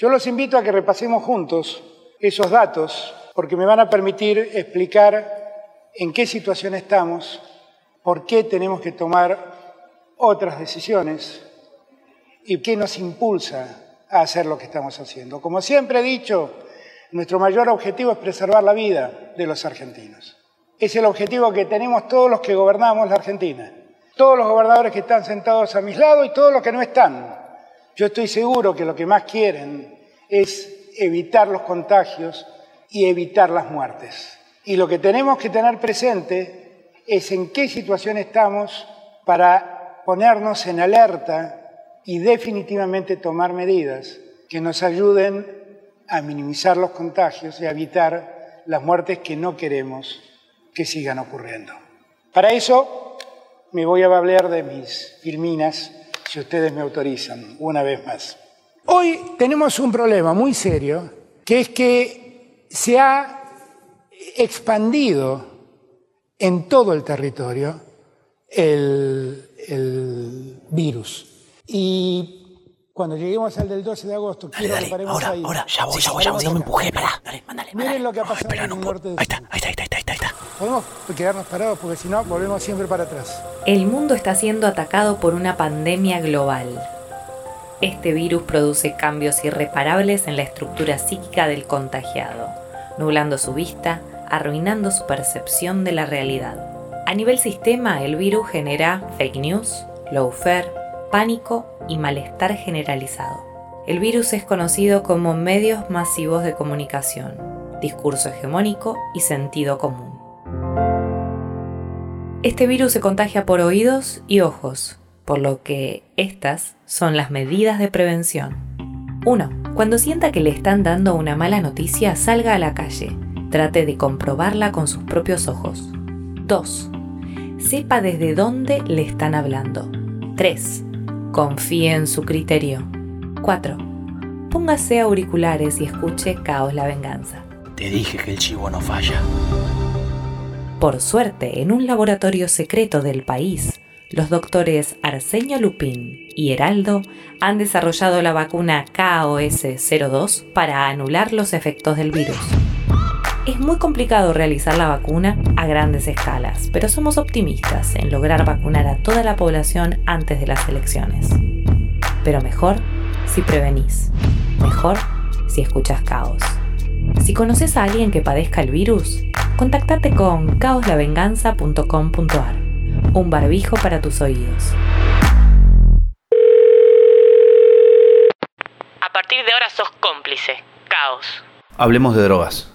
Yo los invito a que repasemos juntos esos datos porque me van a permitir explicar en qué situación estamos, por qué tenemos que tomar otras decisiones y qué nos impulsa a hacer lo que estamos haciendo. Como siempre he dicho, nuestro mayor objetivo es preservar la vida de los argentinos. Es el objetivo que tenemos todos los que gobernamos la Argentina, todos los gobernadores que están sentados a mis lados y todos los que no están. Yo estoy seguro que lo que más quieren es evitar los contagios y evitar las muertes. Y lo que tenemos que tener presente es en qué situación estamos para ponernos en alerta y definitivamente tomar medidas que nos ayuden a minimizar los contagios y a evitar las muertes que no queremos que sigan ocurriendo. Para eso me voy a hablar de mis filminas, si ustedes me autorizan, una vez más. Hoy tenemos un problema muy serio, que es que se ha expandido en todo el territorio el, el virus. Y cuando lleguemos al del 12 de agosto, dale, quiero dale, que paremos ahora, ahí. Ahora, ya voy, ya voy, ya voy, no me empujé, pará. Dale, mándale, Miren lo que ha pasado espera, en el norte de está, ahí está, ahí está, ahí está. Podemos quedarnos parados porque si no, volvemos siempre para atrás. El mundo está siendo atacado por una pandemia global. Este virus produce cambios irreparables en la estructura psíquica del contagiado, nublando su vista, arruinando su percepción de la realidad. A nivel sistema, el virus genera fake news, lawfare, pánico y malestar generalizado. El virus es conocido como medios masivos de comunicación, discurso hegemónico y sentido común. Este virus se contagia por oídos y ojos, por lo que estas son las medidas de prevención. 1. Cuando sienta que le están dando una mala noticia, salga a la calle. Trate de comprobarla con sus propios ojos. 2. Sepa desde dónde le están hablando. 3. Confíe en su criterio. 4. Póngase auriculares y escuche Caos la Venganza. Te dije que el chivo no falla. Por suerte, en un laboratorio secreto del país, los doctores Arsenio Lupín y Heraldo han desarrollado la vacuna KOS-02 para anular los efectos del virus. Es muy complicado realizar la vacuna a grandes escalas, pero somos optimistas en lograr vacunar a toda la población antes de las elecciones. Pero mejor si prevenís. Mejor si escuchas caos. Si conoces a alguien que padezca el virus, contactate con caoslavenganza.com.ar un barbijo para tus oídos. A partir de ahora sos cómplice. Caos. Hablemos de drogas.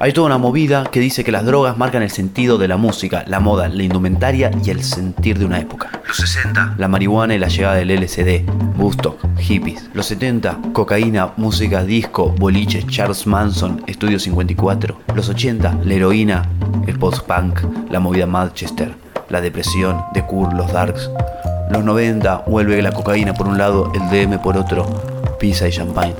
Hay toda una movida que dice que las drogas marcan el sentido de la música, la moda, la indumentaria y el sentir de una época. Los 60, la marihuana y la llegada del LSD, Woodstock, hippies. Los 70, cocaína, música, disco, boliche, Charles Manson, Estudio 54. Los 80, la heroína, el post-punk, la movida Manchester la depresión, The Cure, los Darks. Los 90 vuelve la cocaína por un lado, el DM por otro, pizza y champagne.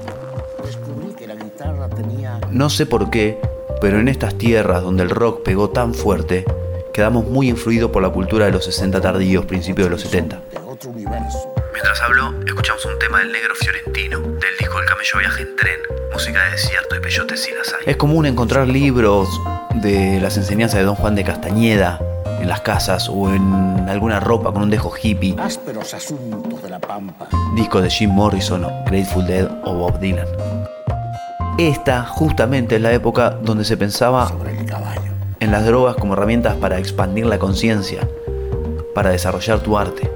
No sé por qué, pero en estas tierras donde el rock pegó tan fuerte, quedamos muy influidos por la cultura de los 60 tardíos, principios de los 70. Mientras hablo, escuchamos un tema del negro fiorentino, del disco El camello viaja en tren, música de desierto y peyotes si las hay. Es común encontrar libros de las enseñanzas de Don Juan de Castañeda, en las casas o en alguna ropa con un dejo hippie. Ásperos asuntos de la pampa. Discos de Jim Morrison o Grateful Dead o Bob Dylan. Esta justamente es la época donde se pensaba en las drogas como herramientas para expandir la conciencia, para desarrollar tu arte.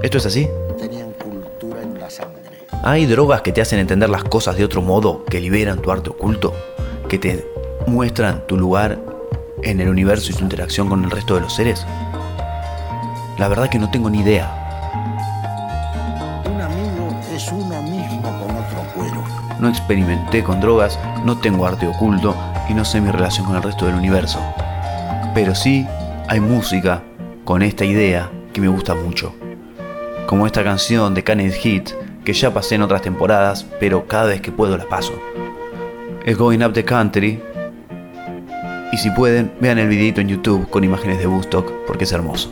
¿Esto es así? Tenían cultura en la sangre. ¿Hay drogas que te hacen entender las cosas de otro modo, que liberan tu arte oculto, que te muestran tu lugar en el universo y tu interacción con el resto de los seres? La verdad que no tengo ni idea. No experimenté con drogas, no tengo arte oculto y no sé mi relación con el resto del universo. Pero sí hay música con esta idea que me gusta mucho. Como esta canción de Kenneth Heat que ya pasé en otras temporadas, pero cada vez que puedo la paso. Es Going Up the Country y si pueden, vean el videito en YouTube con imágenes de Woodstock porque es hermoso.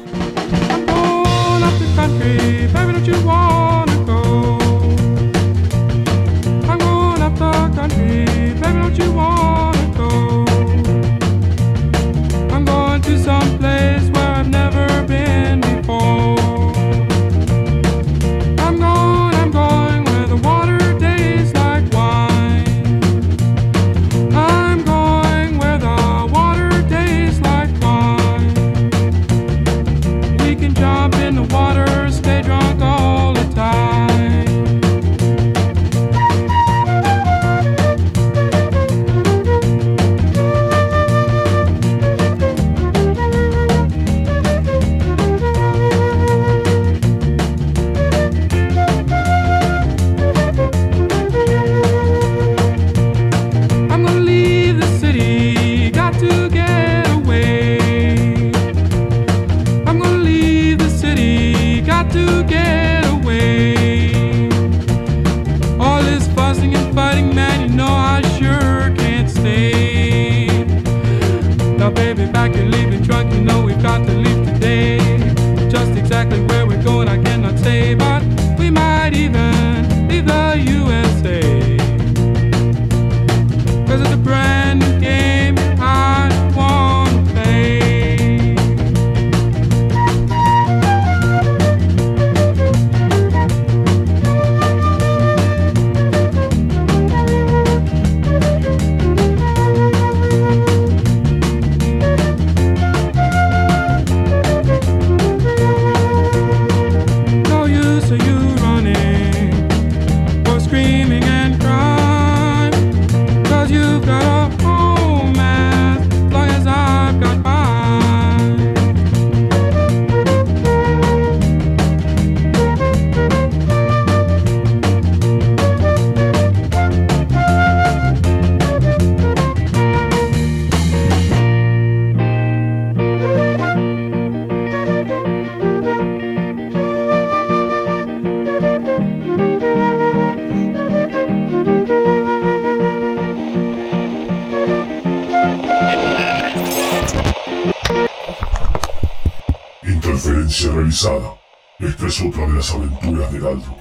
Esta es otra de las aventuras de Galdo.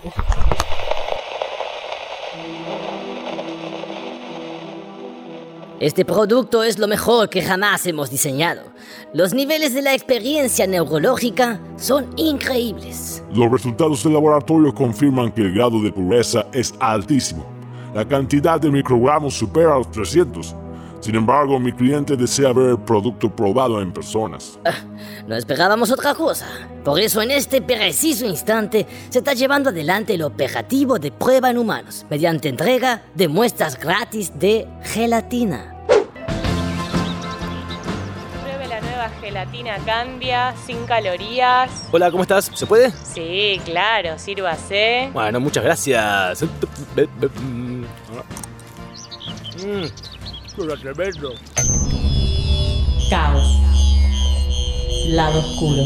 Este producto es lo mejor que jamás hemos diseñado. Los niveles de la experiencia neurológica son increíbles. Los resultados del laboratorio confirman que el grado de pureza es altísimo. La cantidad de microgramos supera los 300. Sin embargo, mi cliente desea ver el producto probado en personas. No esperábamos otra cosa. Por eso en este preciso instante se está llevando adelante el operativo de prueba en humanos, mediante entrega de muestras gratis de gelatina. Pruebe la nueva gelatina Candia, sin calorías. Hola, ¿cómo estás? ¿Se puede? Sí, claro, sírvase. Bueno, muchas gracias. Mmm, tremendo. Caos. Lado oscuro.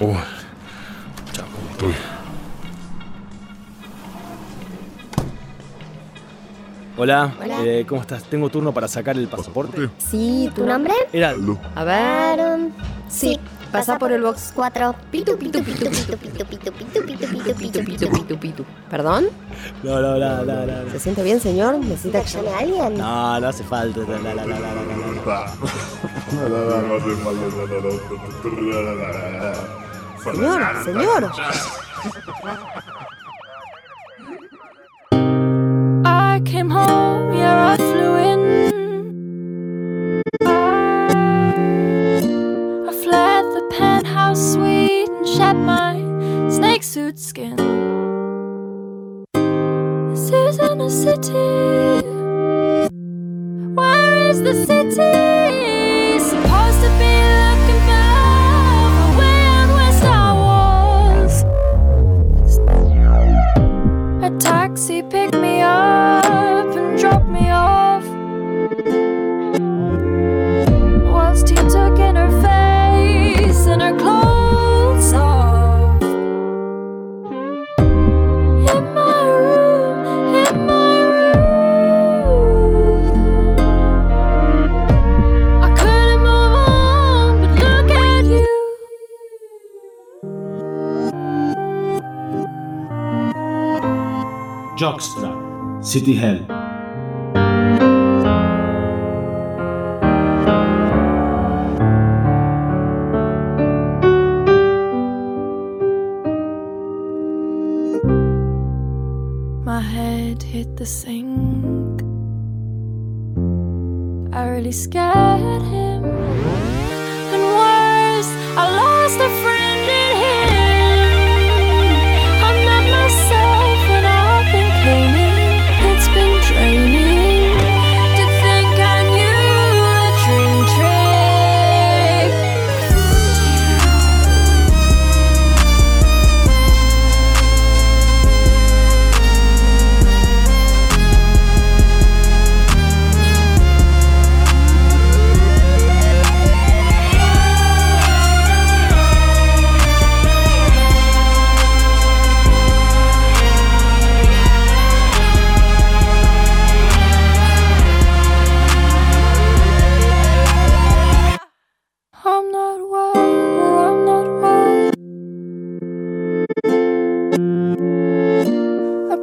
Uy, chao, estoy. Hola, eh, ¿cómo estás? Tengo turno para sacar el pasaporte. Sí, ¿tu nombre? Heraldo. A ver. Um, sí, pasa por el box 4. Pitu, pitu, pitu, pitu, pitu, pitu, pitu, pitu, pitu, pitu, pitu, pitu. ¿Perdón? No, no, no, no, no. ¿Se siente bien, señor? ¿Necesita que llame a alguien? No, no hace falta. La, la, la, la, la, la. Señor, señor. I came home, yeah, I flew suite and shed my snake suit skin. This isn't a city. Where is the city? Jockstra, City Hell.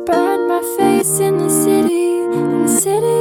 burn my face in the city, in the city.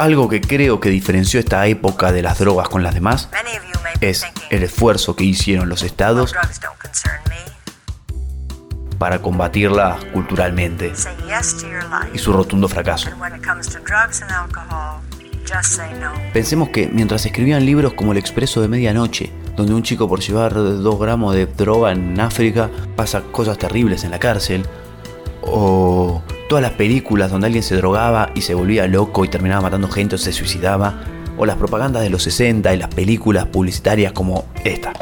Algo que creo que diferenció esta época de las drogas con las demás es el esfuerzo que hicieron los estados para combatirla culturalmente y su rotundo fracaso. Pensemos que mientras escribían libros como El Expreso de Medianoche, donde un chico por llevar dos gramos de droga en África pasa cosas terribles en la cárcel, o todas las películas donde alguien se drogaba y se volvía loco y terminaba matando gente o se suicidaba, o las propagandas de los 60 y las películas publicitarias como esta. One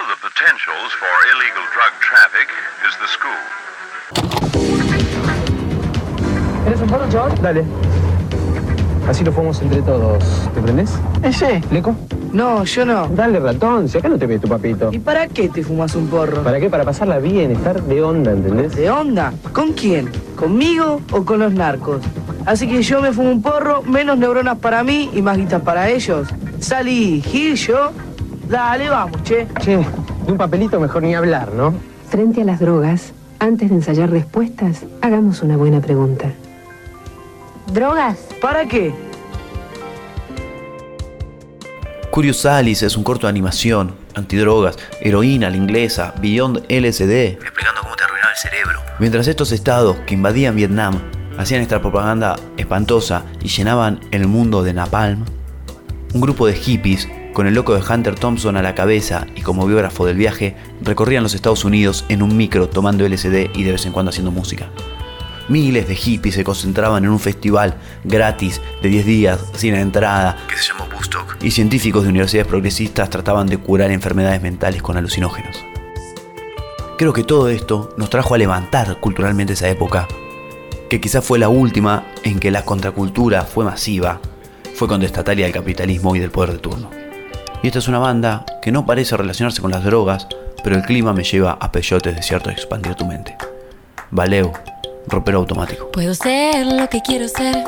of the potentials for illegal drug traffic is the school. ¿Eres un porro, chaval? Dale. Así lo fumamos entre todos. ¿Te prendés? Ese. ¿Leco? No, yo no. Dale, ratón. Si acá no te ve tu papito. ¿Y para qué te fumas un porro? ¿Para qué? Para pasarla bien, estar de onda, ¿entendés? ¿De onda? ¿Con quién? ¿Conmigo o con los narcos? Así que yo me fumo un porro, menos neuronas para mí y más guitas para ellos. Salí, Gil, yo. Dale, vamos, che. Che, de un papelito mejor ni hablar, ¿no? Frente a las drogas, antes de ensayar respuestas, hagamos una buena pregunta. ¿Drogas? ¿Para qué? Curious Alice es un corto de animación, antidrogas, heroína, la inglesa, Beyond LSD, explicando cómo te arruinaba el cerebro. Mientras estos estados que invadían Vietnam hacían esta propaganda espantosa y llenaban el mundo de napalm, un grupo de hippies, con el loco de Hunter Thompson a la cabeza y como biógrafo del viaje, recorrían los Estados Unidos en un micro tomando LSD y de vez en cuando haciendo música. Miles de hippies se concentraban en un festival gratis de 10 días, sin entrada, que se llamó Woodstock, y científicos de universidades progresistas trataban de curar enfermedades mentales con alucinógenos. Creo que todo esto nos trajo a levantar culturalmente esa época, que quizás fue la última en que la contracultura fue masiva, fue contestataria del capitalismo y del poder de turno. Y esta es una banda que no parece relacionarse con las drogas, pero el clima me lleva a peyotes de expandir tu mente. Valeo, ropero automático. Puedo ser lo que quiero ser.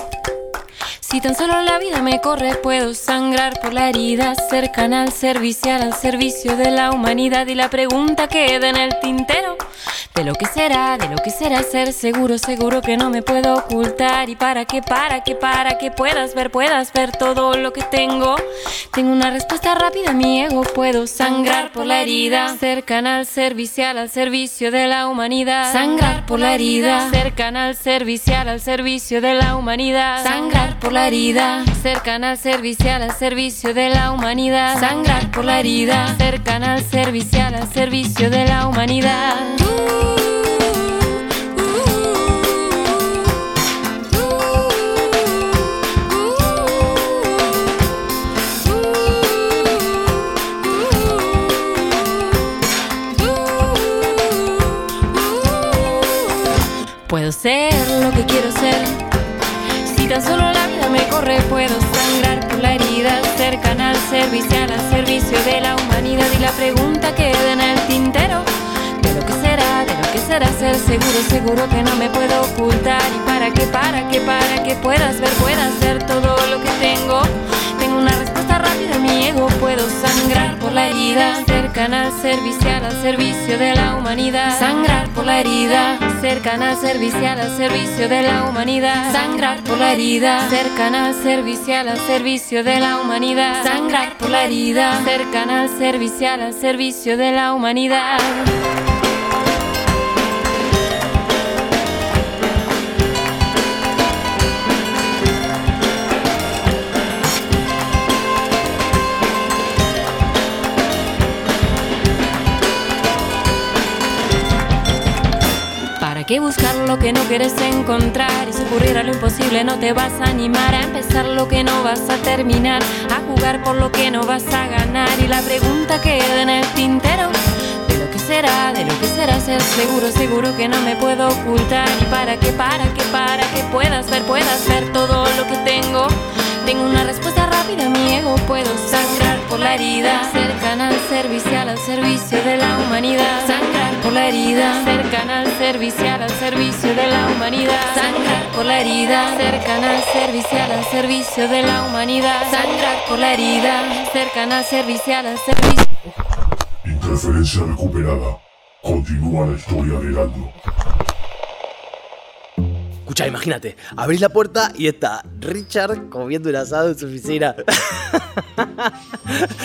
Si tan solo la vida me corre, puedo sangrar por la herida cercana al servicial, al servicio de la humanidad. Y la pregunta queda en el tintero: de lo que será, de lo que será ser seguro, seguro que no me puedo ocultar. Y para que, para que, para que puedas ver, puedas ver todo lo que tengo. Tengo una respuesta rápida mi ego, puedo sangrar por la herida cercana al servicial, al servicio de la humanidad. Sangrar por la herida cercana al servicial, al servicio de la humanidad. Sangrar por la herida cercana al servicial, al servicio de la humanidad. Sangrar por la herida cercana al servicial, al servicio de la humanidad. Puedo ser lo que quiero ser. Si tan solo la corre, puedo sangrar por la herida cercana al servicial, al servicio de la humanidad. Y la pregunta queda en el tintero de lo que será, de lo que será ser seguro, seguro que no me puedo ocultar. Y para que, para que, para que puedas ver, puedas ver todo lo que tengo. Tengo una respuesta rápida, mi ego puedo sangrar por la herida cercana al servicial, al servicio de la humanidad. Sangrar por la herida cercana al servicial, al servicio de la humanidad. Sangrar por la herida cercana al servicial, al servicio de la humanidad. Sangrar por la herida cercana al servicial, al servicio de la humanidad. Qué buscar lo que no quieres encontrar? Y si ocurriera lo imposible no te vas a animar a empezar lo que no vas a terminar, a jugar por lo que no vas a ganar. Y la pregunta queda en el tintero. De lo que será, de lo que será ser seguro, seguro que no me puedo ocultar. Y para que, para que, para que puedas ver, puedas ver todo lo que tengo. Tengo una respuesta rápida, mi ego puedo sangrar por la herida cercana al servicial, al servicio de la humanidad. Sangrar por la herida cercana al servicial, al servicio de la humanidad. Sangrar por la herida cercana al servicial, al servicio de la humanidad. Sangrar por la herida cercana al servicial, al servicio. Interferencia recuperada. Continúa la historia de Heraldo. Escucha, imagínate, abrís la puerta y está Richard comiendo un asado en su oficina.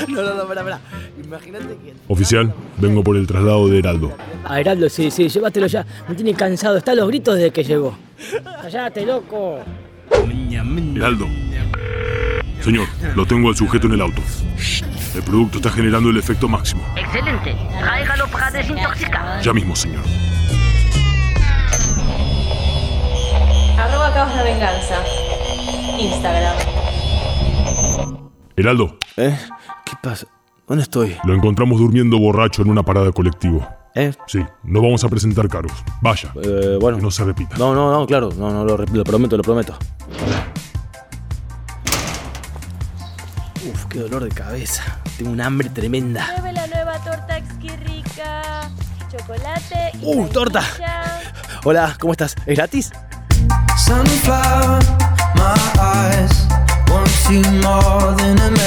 no, no, no, espera, espera. Imagínate que. Oficial, vengo por el traslado de Heraldo. A Heraldo, sí, sí, llévatelo ya. Me tiene cansado, está a los gritos desde que llegó. Cállate, loco. Heraldo. Señor, lo tengo al sujeto en el auto. El producto está generando el efecto máximo. Excelente. Tráigalo para desintoxicar. Ya mismo, señor. Caos la Venganza. Instagram. Heraldo, ¿Eh? ¿Qué pasa? ¿Dónde estoy? lo encontramos durmiendo borracho en una parada de colectivo. ¿Eh? Sí, no vamos a presentar cargos. Vaya. Eh, bueno. Que no se repita. No, no, no, claro. No, no, lo, lo prometo, lo prometo. Uf, qué dolor de cabeza. Tengo un hambre tremenda. Pruebe la nueva torta Exquirrica. Chocolate y ¡Uh, torta! Hola, ¿cómo estás? ¿Es gratis? Sunflower, my eyes. Want you more than a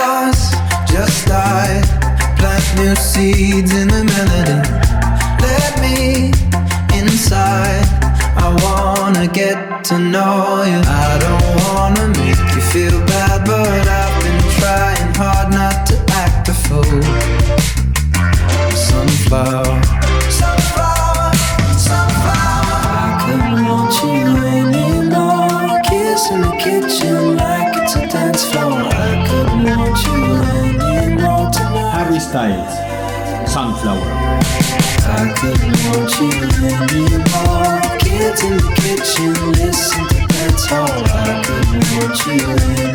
Flaws just died. Plant new seeds in the melody. Let me inside. I wanna get to know you. I don't wanna make you feel bad, but I've been trying hard not to act a fool. Sunflower, Styles, Sunflower. I couldn't want you anymore. In the kitchen, listen. I couldn't want you anymore